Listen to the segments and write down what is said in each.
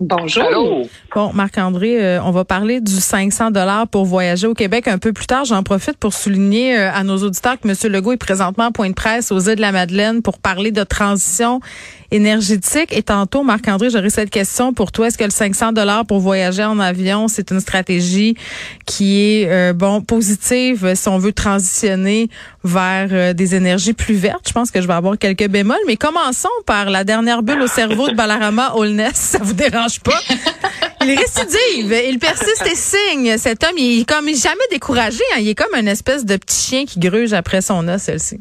Bonjour. allô? Bon, Marc-André, euh, on va parler du 500 dollars pour voyager au Québec un peu plus tard. J'en profite pour souligner euh, à nos auditeurs que M. Legault est présentement en point de presse aux îles de la Madeleine pour parler de transition énergétique. Et tantôt, Marc-André, j'aurais cette question pour toi. Est-ce que le 500 dollars pour voyager en avion, c'est une stratégie qui est, euh, bon, positive si on veut transitionner vers euh, des énergies plus vertes? Je pense que je vais avoir quelques bémols. Mais commençons par la dernière bulle au cerveau de Balarama Holness. Ça vous dérange pas? Il récidive, il persiste et signe. Cet homme, il est comme jamais découragé. hein. Il est comme une espèce de petit chien qui gruge après son os, celle-ci.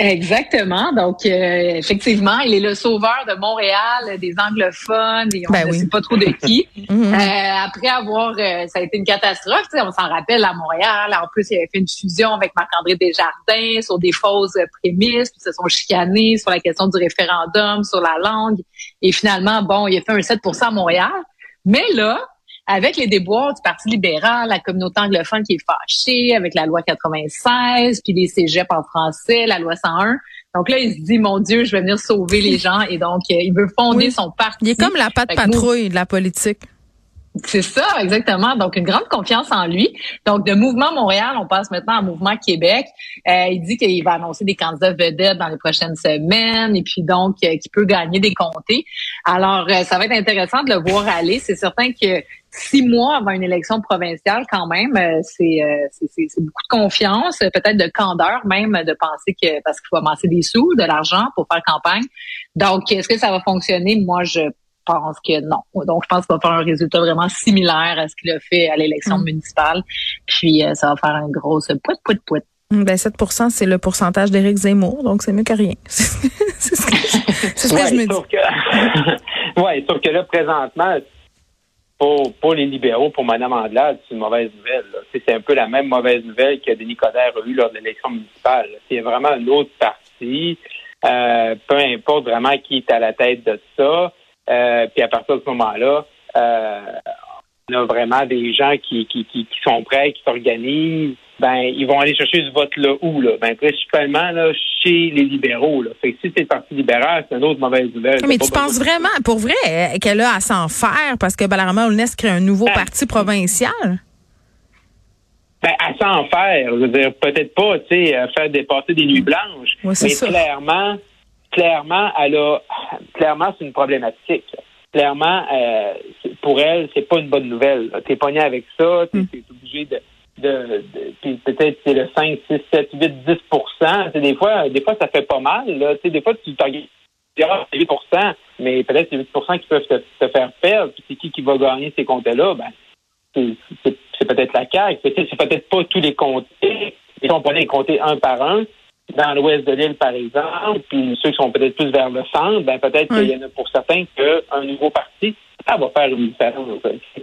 Exactement. Donc, euh, effectivement, il est le sauveur de Montréal, des anglophones, et on Ben ne oui. sait pas trop de qui. Mhm. Euh, après avoir, euh, ça a été une catastrophe, on s'en rappelle à Montréal. En plus, il avait fait une fusion avec Marc-André Desjardins sur des fausses prémices, puis ils se sont chicanés sur la question du référendum, sur la langue. Et finalement, bon, il a fait un 7% à Montréal. Mais là, avec les déboires du Parti libéral, la communauté anglophone qui est fâchée, avec la loi 96, puis les cégeps en français, la loi 101. Donc là, il se dit, mon Dieu, je vais venir sauver les gens. Et donc, euh, il veut fonder Oui. son parti. Il est comme la patte nous- patrouille de la politique. c'est ça, exactement. Donc, une grande confiance en lui. Donc, de Mouvement Montréal, on passe maintenant à Mouvement Québec. Euh, il dit qu'il va annoncer des candidats vedettes dans les prochaines semaines et puis donc euh, qu'il peut gagner des comtés. Alors, euh, ça va être intéressant de le voir aller. C'est certain que six mois avant une élection provinciale, quand même, euh, c'est euh, c'est- beaucoup de confiance, peut-être de candeur même, de penser que parce qu'il faut amasser des sous, de l'argent pour faire campagne. Donc, est-ce que ça va fonctionner? Moi, je pense que non. Donc, je pense qu'il va faire un résultat vraiment similaire à ce qu'il a fait à l'élection Mm. municipale. Puis, euh, ça va faire un gros pout, pout, pout. Hum, Ben 7% c'est le pourcentage d'Éric Zemmour, donc c'est mieux que rien. c'est ce que, c'est ce que Ouais, je me dis. sauf que, ouais, sauf que là, présentement, pour, pour les libéraux, pour Mme Andelade, c'est une mauvaise nouvelle. C'est un peu la même mauvaise nouvelle que Denis Coderre a eue lors de l'élection municipale. C'est vraiment un autre parti. Euh, peu importe vraiment qui est à la tête de ça. Euh, puis à partir de ce moment-là, euh, on a vraiment des gens qui, qui, qui, qui sont prêts, qui s'organisent. Ben, ils vont aller chercher ce vote-là où? Là? Ben, principalement là, chez les libéraux. Là. Fait que si c'est le Parti libéral, c'est une autre mauvaise nouvelle. Mais tu penses vraiment, pour vrai, qu'elle a à s'en faire parce que Balarama Holness crée un nouveau Ben, parti provincial? Ben, à s'en faire. Je veux dire, peut-être pas, tu sais, faire dépasser des nuits blanches. Ouais, mais ça. clairement, clairement, elle a, clairement, c'est une problématique. Clairement, euh, pour elle, c'est pas une bonne nouvelle. T'es pogné avec ça, t'es Mm. t'es obligé de, de, de- puis peut-être c'est le 5, 6, 7, 8, 10 Tu sais, des fois, des fois, ça fait pas mal, là. Tu sais, des fois, tu t'en ah, c'est 8 mais peut-être c'est 8% qui peuvent te, te faire perdre, puis c'est qui qui va gagner ces comptes-là? Ben, c'est- peut-être la CAQ, c'est peut-être pas tous les comtés. Ils sont pas les compter un par un. Dans l'ouest de l'île, par exemple, puis ceux qui sont peut-être plus vers le centre, ben peut-être Oui. qu'il y en a pour certains qu'un nouveau parti, ça va faire une différence.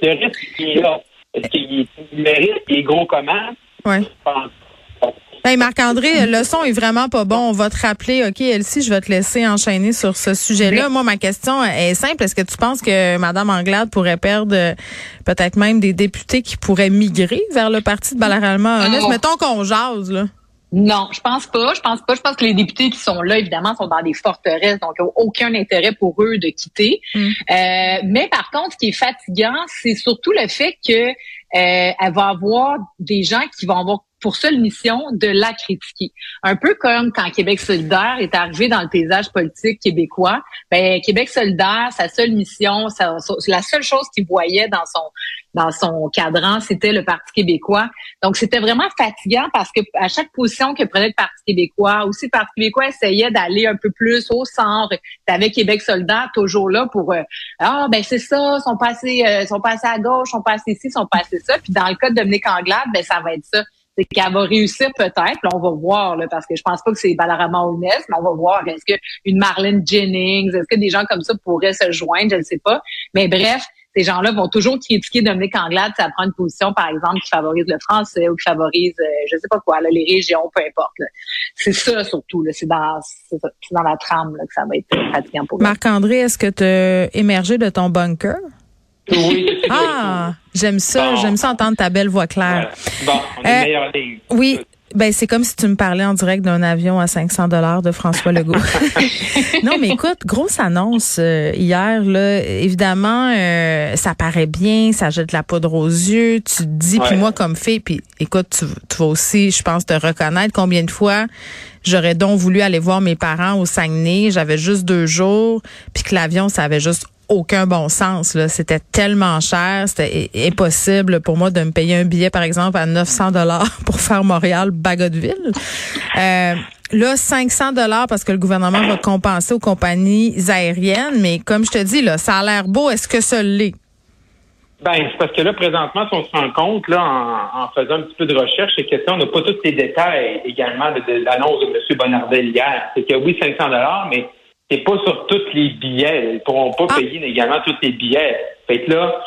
Le risque qui est là. Est-ce qu'il est- le risque est gros comment? Oui. Je pense Hey Marc-André, le son est vraiment pas bon. On va te rappeler. OK, Elsie, je vais te laisser enchaîner sur ce sujet-là. Moi, ma question est simple. Est-ce que tu penses que Mme Anglade pourrait perdre euh, peut-être même des députés qui pourraient migrer vers le parti de Honest? Oh. Mettons qu'on jase, là. Non, je pense pas. Je pense pas. Je pense que les députés qui sont là, évidemment, sont dans des forteresses, donc ils aucun intérêt pour eux de quitter. Mm. Euh, mais par contre, ce qui est fatigant, c'est surtout le fait que euh, elle va avoir des gens qui vont avoir pour seule mission de la critiquer. Un peu comme quand Québec solidaire est arrivé dans le paysage politique québécois. Ben, Québec solidaire, sa seule mission, sa- la seule chose qu'il voyait dans son dans son cadran, c'était le Parti québécois. Donc, c'était vraiment fatigant parce que à chaque position que prenait le Parti québécois, aussi le Parti québécois essayait d'aller un peu plus au centre. T'avais Québec solidaire toujours là pour euh, ah ben c'est ça, sont passés euh, sont passés à gauche, sont passés ici, sont passés ça. Puis dans le cas de Dominique Anglade, ben ça va être ça. C'est qu'elle va réussir peut-être, on va voir, là, parce que je pense pas que c'est Balarama Ounès, mais on va voir. Est-ce que une Marlène Jennings, est-ce que des gens comme ça pourraient se joindre, je ne sais pas. Mais bref, ces gens-là vont toujours critiquer Dominique Anglade si elle prend une position, par exemple, qui favorise le français ou qui favorise, euh, je sais pas quoi, là, les régions, peu importe. C'est ça surtout. C'est dans, dans la trame là, que ça va être fatigant pour Marc-André, est-ce que tu as émergé de ton bunker? Oui. ah, j'aime ça. J'aime ça entendre ta belle voix claire. Bon, on est euh, meilleure ligne. Oui. Ben c'est comme si tu me parlais en direct d'un avion à 500 dollars de François Legault. non, mais écoute, grosse annonce euh, hier là. Évidemment, euh, ça paraît bien, ça jette la poudre aux yeux. Tu te dis, puis moi comme fille, puis écoute, tu, tu, vas aussi, je pense, te reconnaître combien de fois j'aurais donc voulu aller voir mes parents au Saguenay? J'avais juste deux jours, puis que l'avion, ça avait juste aucun bon sens. C'était tellement cher, c'était impossible pour moi de me payer un billet, par exemple, à 900 dollars pour faire Montréal-Bagotville. Euh, là, 500 dollars parce que le gouvernement va compenser aux compagnies aériennes, mais comme je te dis, là, ça a l'air beau. Est-ce que ça l'est? Ben, c'est parce que là, présentement, si on se rend compte, là, en, faisant un petit peu de recherche, c'est que on n'a pas tous les détails également de, l'annonce de M. Bonardel hier. C'est que oui, 500 dollars, mais c'est pas sur tous les billets. Ils pourront pas ah. payer également tous les billets. Fait que là,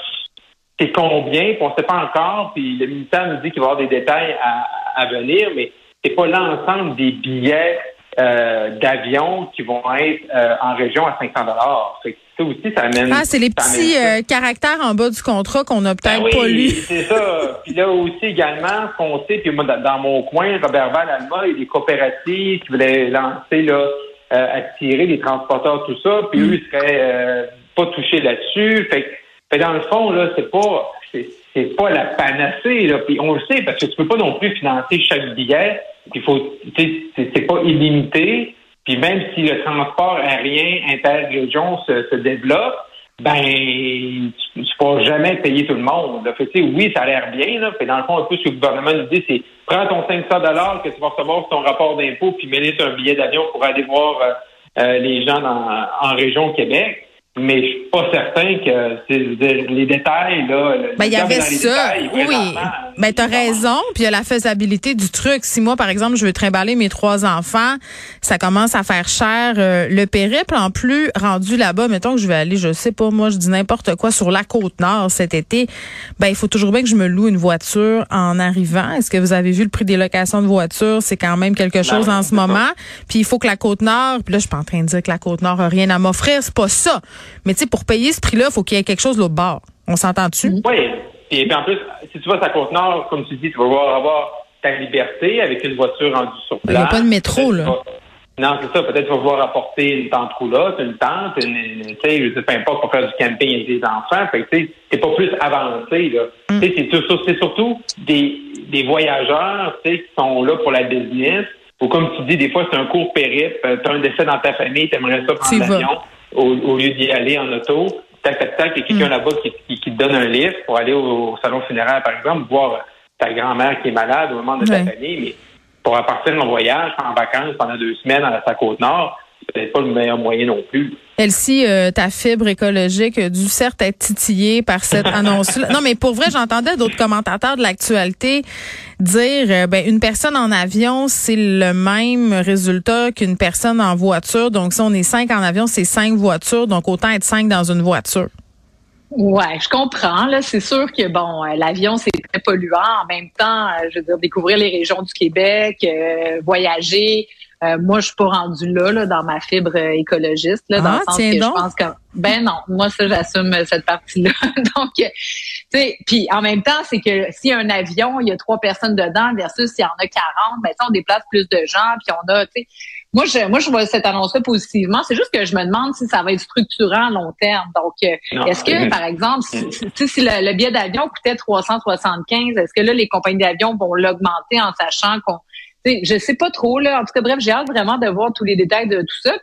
c'est combien, on ne sait pas encore, puis le ministère nous dit qu'il va y avoir des détails à, venir, mais c'est pas l'ensemble des billets euh, d'avion qui vont être euh, en région à 500 dollars. Ça aussi, ça amène. Ah, c'est les petits euh, caractères en bas du contrat qu'on a peut-être ben pas lu. C'est ça. puis là aussi également, ce qu'on sait, puis moi dans, mon coin, Robert Val Alma, il y a des coopératives qui voulaient lancer là euh, attirer les transporteurs, tout ça, puis eux, ils seraient euh, pas touchés là-dessus. Fait, fait dans le fond, là, c'est pas c'est pas la panacée, là. Puis on le sait, parce que tu peux pas non plus financer chaque billet. Il faut c'est pas illimité. Puis même si le transport aérien interrégion se, se développe, ben tu ne pourras jamais payer tout le monde. Fait, oui, ça a l'air bien. Là. Dans le fond, un peu ce que le gouvernement nous dit, c'est prends ton 500 dollars que tu vas recevoir sur ton rapport d'impôt, puis mets sur un billet d'avion pour aller voir euh, euh, les gens dans, en région Québec mais je suis pas certain que les détails là. Ben il y avait ça. oui. Ben t'as raison. Puis il y a la faisabilité du truc. Si moi par exemple je veux trimballer mes trois enfants, ça commence à faire cher. Euh, le périple en plus rendu là-bas, mettons que je vais aller, je sais pas moi, je dis n'importe quoi sur la côte nord cet été. Ben il faut toujours bien que je me loue une voiture en arrivant. Est-ce que vous avez vu le prix des locations de voitures? C'est quand même quelque ben chose en ce moment. Puis il faut que la côte nord. Puis là je suis pas en train de dire que la côte nord a rien à m'offrir. C'est pas ça. Mais tu sais, pour payer ce prix-là, il faut qu'il y ait quelque chose de l'autre bord. On s'entend-tu? Oui. Et puis en plus, si tu vas à Côte-Nord, comme tu dis, tu vas avoir ta liberté avec une voiture rendue sur place. Il n'y a pas de métro, là. Non, c'est ça. Peut-être tu vas pouvoir apporter une tente roulotte, une tente, une, tu sais, je sais pas importe pour faire du camping avec des enfants. Fait que, tu sais, c'est pas plus avancé, là. Mm. Tu sais, c'est surtout des, des voyageurs, tu sais, qui sont là pour la business. Ou comme tu dis, des fois, c'est un court périple. Tu as un décès dans ta famille, tu aimerais ça prendre l'avion au, lieu d'y aller en auto, tac, tac, tac, il y a quelqu'un mm. là-bas qui, qui, te donne un livre pour aller au, salon funéraire, par exemple, voir ta grand-mère qui est malade au moment de ta famille, mais pour partir en voyage, en vacances pendant deux semaines à la Côte-Nord, c'est pas le meilleur moyen non plus. Elsie, euh, ta fibre écologique a dû certes être titillée par cette annonce-là. Non, mais pour vrai, j'entendais d'autres commentateurs de l'actualité dire euh, ben une personne en avion, c'est le même résultat qu'une personne en voiture. Donc si on est cinq en avion, c'est cinq voitures. Donc autant être cinq dans une voiture. Ouais, je comprends. Là, c'est sûr que bon, euh, l'avion c'est très polluant. En même temps, je veux dire, découvrir les régions du Québec, voyager, euh, moi, je suis pas rendue là, là dans ma fibre euh, écologiste. Là, dans ah, le sens que je pense que ben non, moi ça j'assume euh, cette partie-là. Donc, tu sais, puis en même temps, c'est que si un avion, il y a trois personnes dedans versus s'il y en a 40, ben on déplace plus de gens, puis on a, tu sais, moi je moi je vois cette annonce-là positivement. C'est juste que je me demande si ça va être structurant à long terme. Donc, est-ce que par exemple, si, si le, le billet d'avion coûtait 375, est-ce que là les compagnies d'avion vont l'augmenter en sachant qu'on je sais pas trop là. En tout cas, bref, j'ai hâte vraiment de voir tous les détails de tout ça.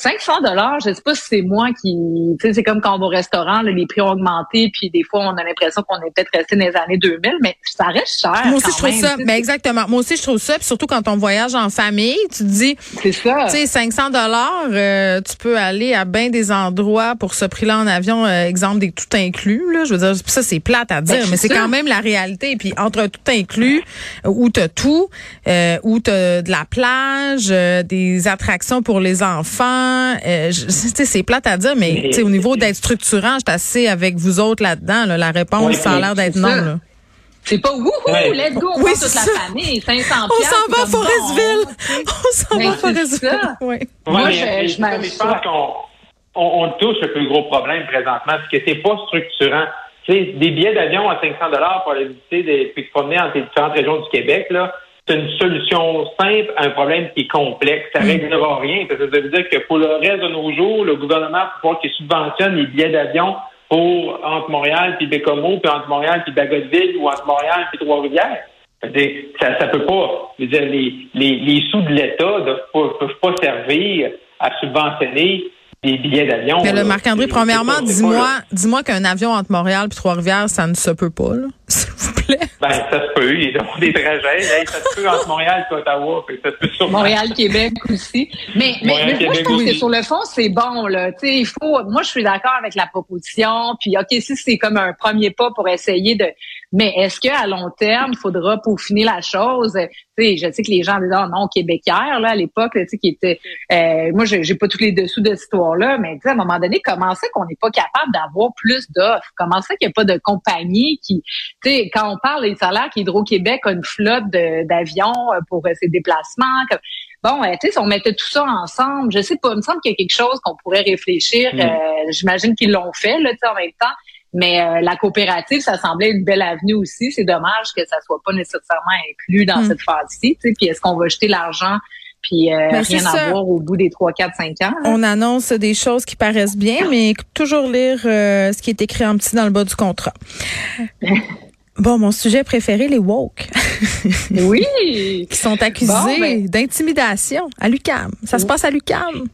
500 dollars, je sais pas si c'est moi qui, tu sais, c'est comme quand on va au restaurant, les prix ont augmenté, puis des fois on a l'impression qu'on est peut-être resté dans les années 2000, mais ça reste cher. Moi aussi je trouve ça, mais ben, exactement. Moi aussi je trouve ça, puis surtout quand on voyage en famille, tu te dis, c'est ça. Tu sais, 500 dollars, euh, tu peux aller à bien des endroits pour ce prix-là en avion, euh, exemple des tout inclus. Là, je veux dire, ça c'est plate à dire, ben, mais c'est quand même la réalité. Puis entre tout inclus, où t'as tout, euh, où t'as de la plage, euh, des attractions pour les enfants Euh, c'est plate à dire, mais, au niveau d'être structurant, je suis assez avec vous autres là-dedans. là. La réponse, Oui, ça a l'air d'être non. Là. C'est pas wouhou, Ouais. let's go, on Oui, toute la famille, 500 On s'en va à Forestville. On s'en va à Forestville. Oui. Moi, Ouais, je- pense qu'on on, on touche le plus gros problème présentement, c'est que c'est pas structurant. Tu sais, des billets d'avion à 500 dollars pour aller visiter des, puis se promener entre les différentes régions du Québec, là, c'est une solution simple à un problème qui est complexe. Ça réglera rien. Parce que ça veut dire que pour le reste de nos jours, le gouvernement, pour pouvoir qu'il subventionne les billets d'avion pour entre Montréal puis Bécomo, puis entre Montréal puis Bagotville, ou entre Montréal puis Trois-Rivières. Ça, ça peut pas. Je veux dire, les, les, les sous de l'État ne peuvent, peuvent pas servir à subventionner des billets d'avion. Mais là. le Marc-André, premièrement, dis-moi, pas, là. dis-moi qu'un avion entre Montréal et Trois-Rivières, ça ne se peut pas, là. S'il vous plaît. Ben, ça se peut. Ils ont des trajets. Hey, ça se peut entre Montréal et Ottawa. Ça se peut sûrement. Montréal-Québec aussi. Mais, mais, Montréal, mais moi, je trouve que sur le fond, c'est bon, là. Tu sais, il faut, moi, je suis d'accord avec la proposition. Puis, OK, si c'est comme un premier pas pour essayer de, mais est-ce qu'à long terme, il faudra peaufiner la chose? Tu sais, je sais que les gens disaient, oh non, québécois, là, à l'époque, là, tu sais, qui était, euh, moi, j'ai j'ai pas tous les dessous de cette histoire-là, mais à un moment donné, comment ça qu'on n'est pas capable d'avoir plus d'offres? Comment ça qu'il n'y a pas de compagnie qui, tu sais, quand on parle des salaires qu'Hydro-Québec a une flotte d'avions euh, pour euh, ses déplacements, comme- Bon, euh, tu sais, si on mettait tout ça ensemble, je sais pas, il me semble qu'il y a quelque chose qu'on pourrait réfléchir. Mm. euh, J'imagine qu'ils l'ont fait, là, tu sais, en même temps. Mais euh, la coopérative, ça semblait une belle avenue aussi. C'est dommage que ça soit pas nécessairement inclus dans Mm. cette phase-ci. Puis est-ce qu'on va jeter l'argent puis euh, Ben, rien ça. avoir au bout des 3, 4, 5 ans? là? On annonce des choses qui paraissent bien, mais toujours lire euh, ce qui est écrit en petit dans le bas du contrat. Bon, mon sujet préféré, les woke, Oui! qui sont accusés Bon, ben- d'intimidation à l'UCAM. Ça se passe à l'UCAM.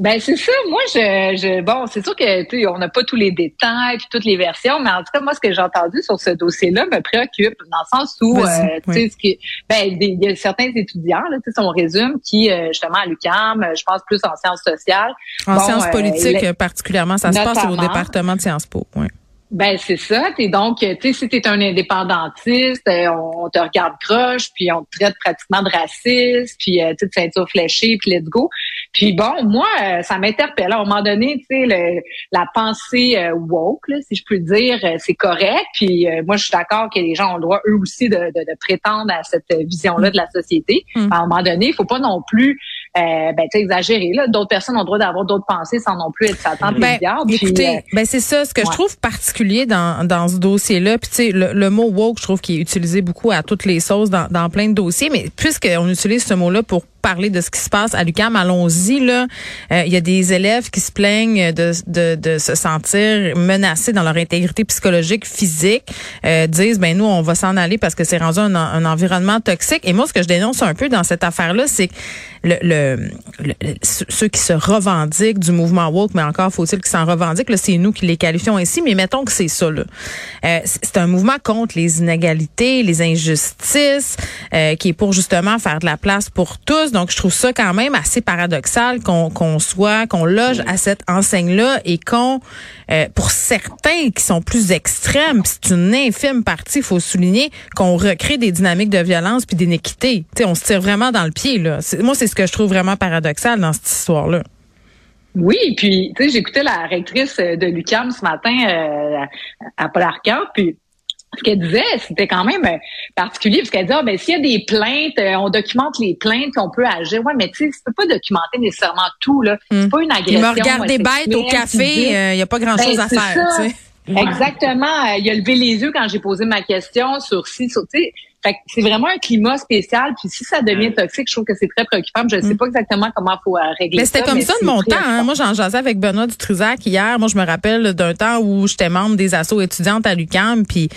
Ben c'est ça. Moi, je, je bon, c'est sûr que tu sais, on n'a pas tous les détails puis toutes les versions, mais en tout cas, moi, ce que j'ai entendu sur ce dossier-là me préoccupe dans le sens où, Vas-y, euh, tu sais, ce qui, ben, il y a certains étudiants, là, tu sais, si on résume, qui euh, justement à l'UQAM, euh, je pense plus en sciences sociales. En Bon, sciences euh, politiques, euh, particulièrement, ça se passe au département de Sciences Po. Ouais. Ben c'est ça. T'es donc, tu sais, si t'es un indépendantiste, on, te regarde croche, puis on te traite pratiquement de raciste, puis tu ceinture fléchée, puis let's go. Puis bon, moi, euh, ça m'interpelle. À un moment donné, tu sais, le- la pensée euh, woke, là, si je peux dire, euh, c'est correct. Puis euh, moi, je suis d'accord que les gens ont le droit eux aussi de, de, de prétendre à cette vision-là de la société. Mm. À un moment donné, il faut pas non plus, euh, ben, exagérer. Là, d'autres personnes ont le droit d'avoir d'autres pensées sans non plus être Satan et Ben. Puis, écoutez, euh, ben c'est ça. Ce que je trouve particulier dans, dans ce dossier-là, puis tu sais, le, le mot woke, je trouve qu'il est utilisé beaucoup à toutes les sauces dans, dans plein de dossiers, mais puisqu'on utilise ce mot-là pour parler de ce qui se passe à l'UQAM, allons-y. Là, Euh, il y a des élèves qui se plaignent de, de, de se sentir menacés dans leur intégrité psychologique, physique, euh, disent ben nous on va s'en aller parce que c'est rendu un, un environnement toxique. Et moi, ce que je dénonce un peu dans cette affaire-là, c'est que le, le, le- ceux qui se revendiquent du mouvement woke, mais encore faut-il qu'ils s'en revendiquent. C'est nous qui les qualifions ainsi. Mais mettons que c'est ça. Là. Euh, c'est un mouvement contre les inégalités, les injustices, euh, qui est pour justement faire de la place pour tous. Donc, je trouve ça quand même assez paradoxal qu'on soit, qu'on loge à cette enseigne-là et qu'on, euh, pour certains qui sont plus extrêmes, c'est une infime partie, il faut souligner, qu'on recrée des dynamiques de violence puis d'inéquité. On se tire vraiment dans le pied. Là. Moi, c'est ce que je trouve vraiment paradoxal dans cette histoire-là. Oui, puis tu sais, j'écoutais la rectrice de l'UQAM ce matin euh, à Paul Arcand, puis ce qu'elle disait, c'était quand même euh, particulier, parce qu'elle disait, ah, ben, s'il y a des plaintes, euh, on documente les plaintes, on peut agir. Ouais, mais tu sais, tu peux pas documenter nécessairement tout, là. Hmm. C'est pas une agression. Il m'a regardé bête au café, il n'y a pas grand-chose Ben, à faire. ça. Exactement. Euh, Il a levé les yeux quand j'ai posé ma question sur si, sur, c'est vraiment un climat spécial. Puis si ça devient toxique, je trouve que c'est très préoccupant. Je ne sais pas exactement comment il faut euh, régler Mais ça. c'était comme ça de mon temps. Hein. Moi, j'en jasais avec Benoît Dutrisac hier. Moi, je me rappelle d'un temps où j'étais membre des assos étudiantes à l'UQAM. Puis, tu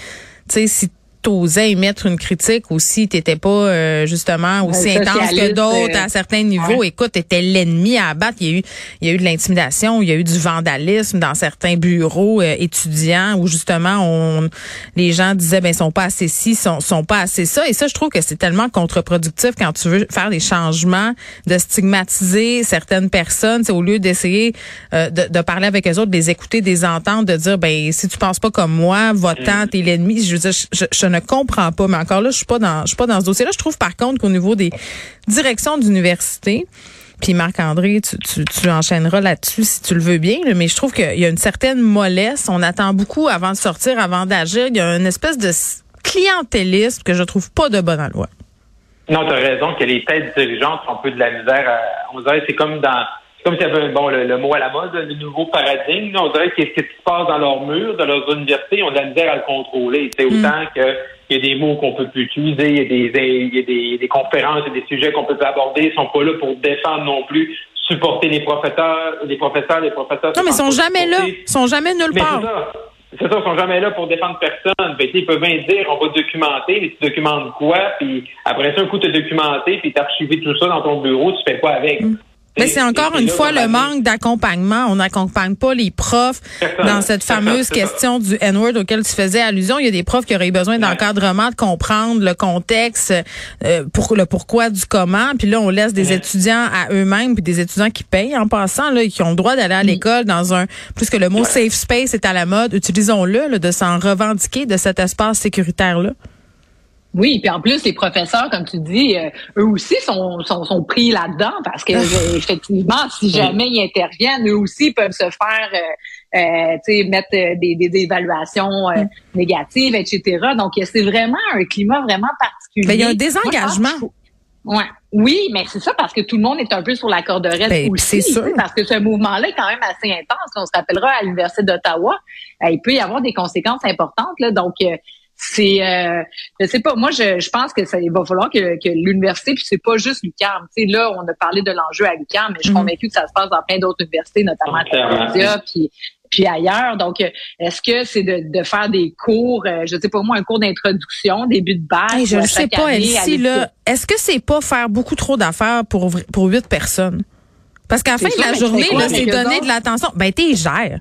sais, si t'osais émettre une critique ou si t'étais pas euh, justement aussi intense que d'autres euh, à certains niveaux, ouais. écoute, t'étais l'ennemi à abattre. Il y a eu, il y a eu de l'intimidation, il y a eu du vandalisme dans certains bureaux euh, étudiants où justement on, les gens disaient ben ils sont pas assez ci, sont, sont pas assez ça. Et ça, je trouve que c'est tellement contre-productif quand tu veux faire des changements, de stigmatiser certaines personnes, c'est au lieu d'essayer euh, de, de parler avec eux autres, de les écouter, de les entendre, de dire ben si tu penses pas comme moi, votant, t'es l'ennemi. Je veux dire, je, je- je ne comprends pas. Mais encore là, je suis pas dans, je suis pas dans ce dossier-là. Je trouve par contre qu'au niveau des directions d'université, Puis Marc-André, tu, tu, tu, enchaîneras là-dessus si tu le veux bien, mais je trouve qu'il y a une certaine mollesse. On attend beaucoup avant de sortir, avant d'agir. Il y a une espèce de clientélisme que je trouve pas de bonne loi. Non, tu as raison que les têtes dirigeantes ont un peu de la misère. À, on dirait c'est comme dans comme s'il y avait bon, le, mot à la mode, le nouveau paradigme. On dirait qu'est-ce qui se passe dans leurs murs, dans leurs universités, ils ont de la misère à le contrôler. C'est mm. autant que il y a des mots qu'on peut plus utiliser, il y a des, il y a des, des conférences, il y a des sujets qu'on peut plus aborder, ils sont pas là pour défendre non plus, supporter les professeurs, les professeurs, les professeurs. Non, mais ils sont jamais là, ils sont jamais nulle part. C'est ça, ils sont jamais là pour défendre personne. Ben, ils peuvent bien dire, on va documenter, mais tu documentes quoi? Puis après ça, un coup, tu documenté, puis tu archivé tout ça dans ton bureau, tu fais quoi avec? Mm. Mais c'est encore une fois le manque d'accompagnement. On n'accompagne pas les profs dans cette fameuse question du N-word auquel tu faisais allusion. Il y a des profs qui auraient besoin d'encadrement, de comprendre le contexte, euh, pour le pourquoi du comment. Puis là, on laisse des étudiants à eux-mêmes, puis des étudiants qui payent en passant, là, qui ont le droit d'aller à l'école dans un, plus que le mot safe space est à la mode, utilisons-le, de s'en revendiquer de cet espace sécuritaire-là. Oui, puis en plus, les professeurs, comme tu dis, euh, eux aussi sont, sont, sont pris là-dedans parce que euh, effectivement, si jamais ils interviennent, eux aussi peuvent se faire euh, euh mettre des, des, évaluations négatives, etc. Donc, c'est vraiment un climat vraiment particulier. Mais il y a un désengagement. ouais. Oui, mais c'est ça parce que tout le monde est un peu sur la corde raide ben, aussi. C'est sûr. Parce que ce mouvement-là est quand même assez intense. On se rappellera à l'Université d'Ottawa, il peut y avoir des conséquences importantes. Là, donc, c'est euh, je sais pas moi je, je pense que ça il va falloir que, que l'université puis c'est pas juste l'UQAM tu sais là on a parlé de l'enjeu à l'UQAM mais je suis mhm. convaincue que ça se passe dans plein d'autres universités notamment à Columbia puis puis ailleurs. Donc, est-ce que c'est de, de, faire des cours, euh, je sais pas moi, un cours d'introduction, début de base? je ne sais pas, Elsie, là, est-ce que c'est pas faire beaucoup trop d'affaires pour pour huit personnes? Parce qu'à la fin de la journée, c'est donner de l'attention. Ben, t'es gères.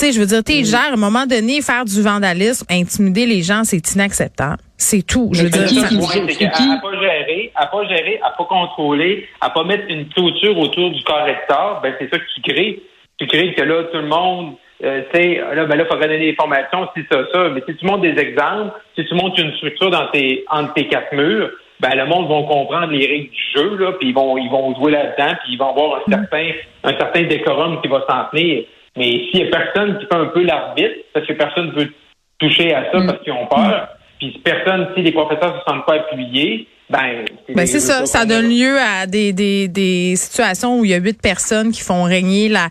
Tu sais, je veux dire, t'es gères, à un moment donné, faire du vandalisme, intimider les gens, c'est inacceptable. C'est tout. Je veux dire, ça... à, pas gérer, à pas gérer, à pas contrôler, à pas mettre une clôture autour du correcteur, ben c'est ça que tu crées. Tu crées que là, tout le monde, euh, tu sais, là, ben là, faut donner des formations, si ça, ça. Mais si tu montres des exemples, si tu montres une structure dans tes, entre tes quatre murs, ben le monde va comprendre les règles du jeu, là, puis ils vont, ils vont jouer là-dedans, puis ils vont avoir un mm. certain, un certain décorum qui va s'en tenir. Mais s'il y a personne qui fait un peu l'arbitre, parce que personne ne veut toucher à ça mm. parce qu'ils ont peur, puis personne, si les professeurs ne se sentent pas appuyés, ben, ben c'est ça, ça donne lieu à des, des, des situations où il y a huit personnes qui font régner la,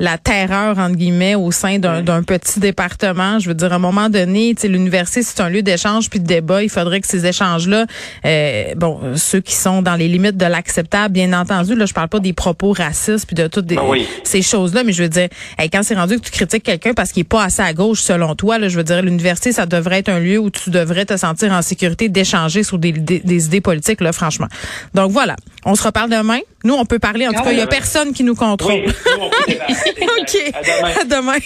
la terreur entre guillemets au sein d'un petit département. Je veux dire, à un moment donné, l'université c'est un lieu d'échange puis de débat. Il faudrait que ces échanges-là, euh, bon, ceux qui sont dans les limites de l'acceptable, bien entendu. Là, je parle pas des propos racistes puis de toutes ben ces choses-là, mais je veux dire, quand c'est rendu que tu critiques quelqu'un parce qu'il est pas assez à gauche selon toi, là, je veux dire, l'université ça devrait être un lieu où tu devrais te sentir en sécurité d'échanger sur des, des, des idées politique, là, franchement. Donc voilà, on se reparle demain. Nous, on peut parler. En tout cas, il n'y a personne qui nous contrôle. OK. À demain.